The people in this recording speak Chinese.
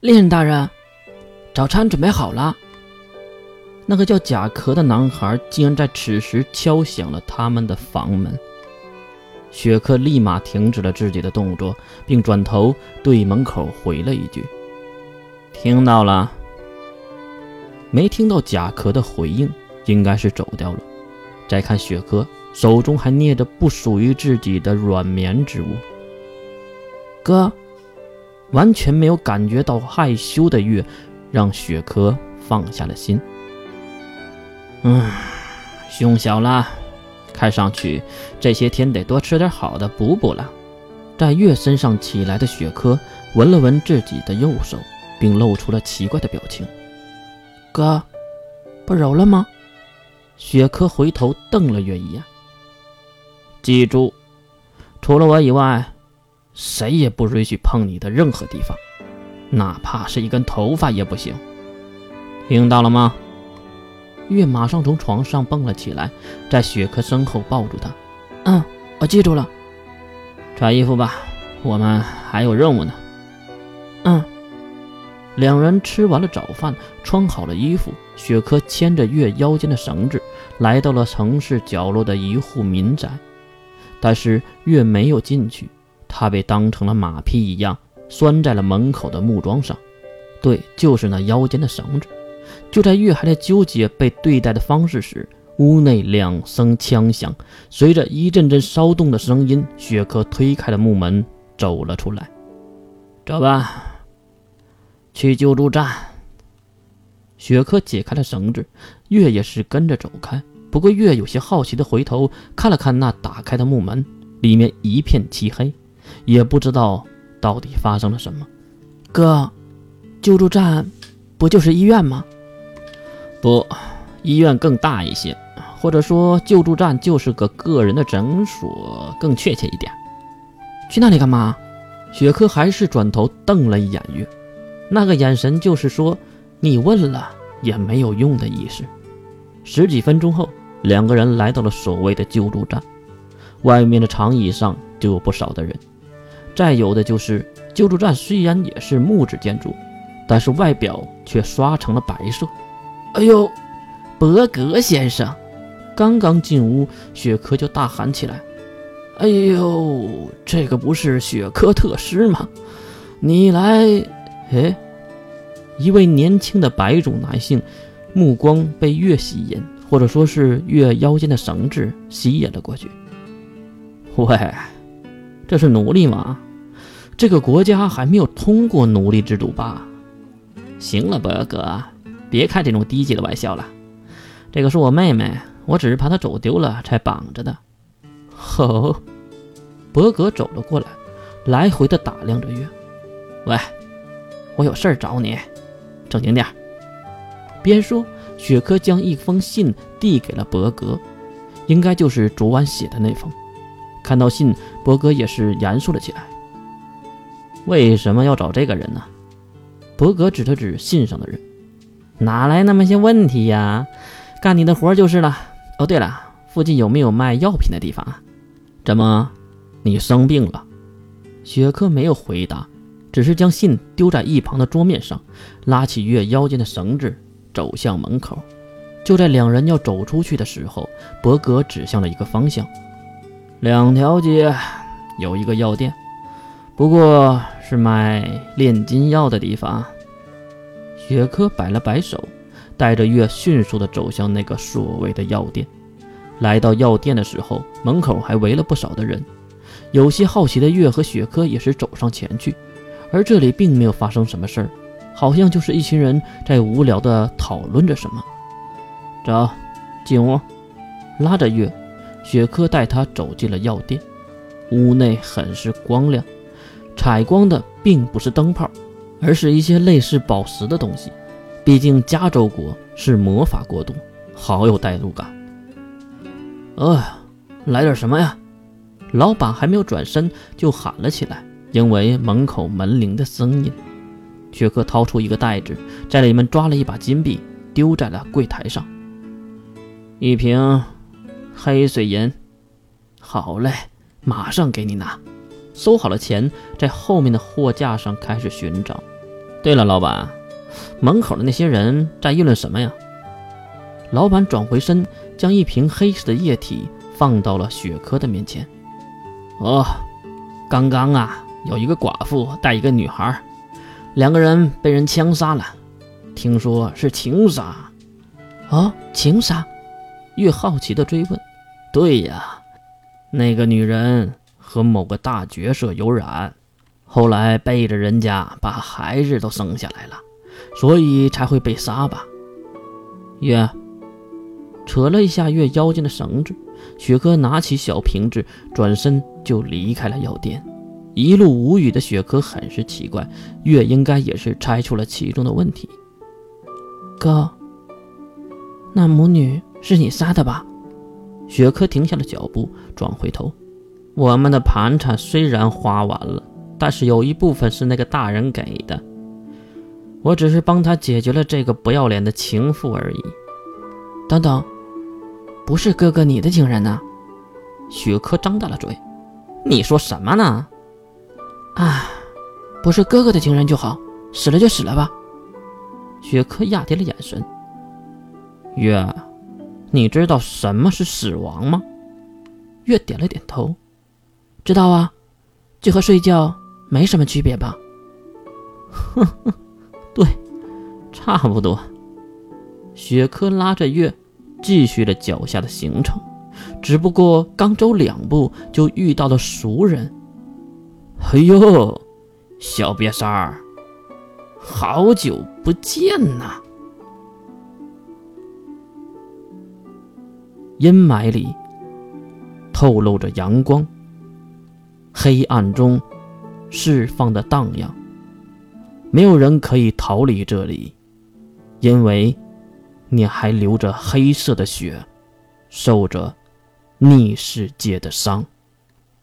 猎人大人，早餐准备好了。那个叫甲壳的男孩竟然在此时敲响了他们的房门。雪珂立马停止了自己的动作，并转头对门口回了一句：“听到了。”没听到甲壳的回应，应该是走掉了。再看雪珂手中还捏着不属于自己的软绵之物，哥。完全没有感觉到害羞的月，让雪珂放下了心。嗯，胸小了，看上去这些天得多吃点好的补补了。在月身上起来的雪珂闻了闻自己的右手，并露出了奇怪的表情。哥，不揉了吗？雪珂回头瞪了月一眼。记住，除了我以外。谁也不允许碰你的任何地方，哪怕是一根头发也不行。听到了吗？月马上从床上蹦了起来，在雪珂身后抱住他。嗯，我记住了。穿衣服吧，我们还有任务呢。嗯。两人吃完了早饭，穿好了衣服，雪珂牵着月腰间的绳子，来到了城市角落的一户民宅，但是月没有进去。他被当成了马匹一样拴在了门口的木桩上，对，就是那腰间的绳子。就在月还在纠结被对待的方式时，屋内两声枪响，随着一阵阵骚动的声音，雪珂推开了木门，走了出来。走吧，去救助站。雪珂解开了绳子，月也是跟着走开。不过月有些好奇的回头看了看那打开的木门，里面一片漆黑。也不知道到底发生了什么。哥，救助站不就是医院吗？不，医院更大一些，或者说救助站就是个个人的诊所，更确切一点。去那里干嘛？雪珂还是转头瞪了一眼月，那个眼神就是说你问了也没有用的意思。十几分钟后，两个人来到了所谓的救助站，外面的长椅上就有不少的人。再有的就是救助站，虽然也是木质建筑，但是外表却刷成了白色。哎呦，伯格先生！刚刚进屋，雪珂就大喊起来：“哎呦，这个不是雪珂特师吗？你来……哎！”一位年轻的白种男性目光被月吸引，或者说是月腰间的绳子吸引了过去。喂，这是奴隶吗？这个国家还没有通过奴隶制度吧？行了，伯格，别开这种低级的玩笑了。这个是我妹妹，我只是怕她走丢了才绑着的。哦，伯格走了过来，来回的打量着月。喂，我有事儿找你，正经点。边说，雪珂将一封信递给了伯格，应该就是昨晚写的那封。看到信，伯格也是严肃了起来。为什么要找这个人呢？伯格指了指信上的人，哪来那么些问题呀？干你的活就是了。哦，对了，附近有没有卖药品的地方啊？怎么，你生病了？雪珂没有回答，只是将信丢在一旁的桌面上，拉起月腰间的绳子，走向门口。就在两人要走出去的时候，伯格指向了一个方向，两条街有一个药店。不过是卖炼金药的地方。雪珂摆了摆手，带着月迅速地走向那个所谓的药店。来到药店的时候，门口还围了不少的人。有些好奇的月和雪珂也是走上前去，而这里并没有发生什么事儿，好像就是一群人在无聊地讨论着什么。走，进屋。拉着月，雪珂带他走进了药店。屋内很是光亮。采光的并不是灯泡，而是一些类似宝石的东西。毕竟加州国是魔法国度，好有代入感。呃，来点什么呀？老板还没有转身就喊了起来，因为门口门铃的声音。雪克掏出一个袋子，在里面抓了一把金币，丢在了柜台上。一瓶黑水银。好嘞，马上给你拿。收好了钱，在后面的货架上开始寻找。对了，老板，门口的那些人在议论什么呀？老板转回身，将一瓶黑色的液体放到了雪珂的面前。哦，刚刚啊，有一个寡妇带一个女孩，两个人被人枪杀了，听说是情杀。哦，情杀？越好奇的追问。对呀，那个女人和某个大角色有染，后来背着人家把孩子都生下来了，所以才会被杀吧？月。扯了一下月腰间的绳子，雪珂拿起小瓶子，转身就离开了药店。一路无语的雪珂很是奇怪，月应该也是猜出了其中的问题。哥，那母女是你杀的吧？雪珂停下了脚步，转回头。我们的盘缠虽然花完了，但是有一部分是那个大人给的，我只是帮他解决了这个不要脸的情妇而已。等等。不是哥哥你的情人呢？雪珂张大了嘴，你说什么呢？啊，不是哥哥的情人就好，死了就死了吧。雪珂压低了眼神。月，你知道什么是死亡吗？月点了点头，知道啊，就和睡觉没什么区别吧。哼哼，对，差不多。雪珂拉着月。继续了脚下的行程，只不过刚走两步就遇到了熟人。哎呦，小瘪三儿，好久不见呐！阴霾里透露着阳光，黑暗中释放的荡漾。没有人可以逃离这里，因为。你还流着黑色的血，受着逆世界的伤。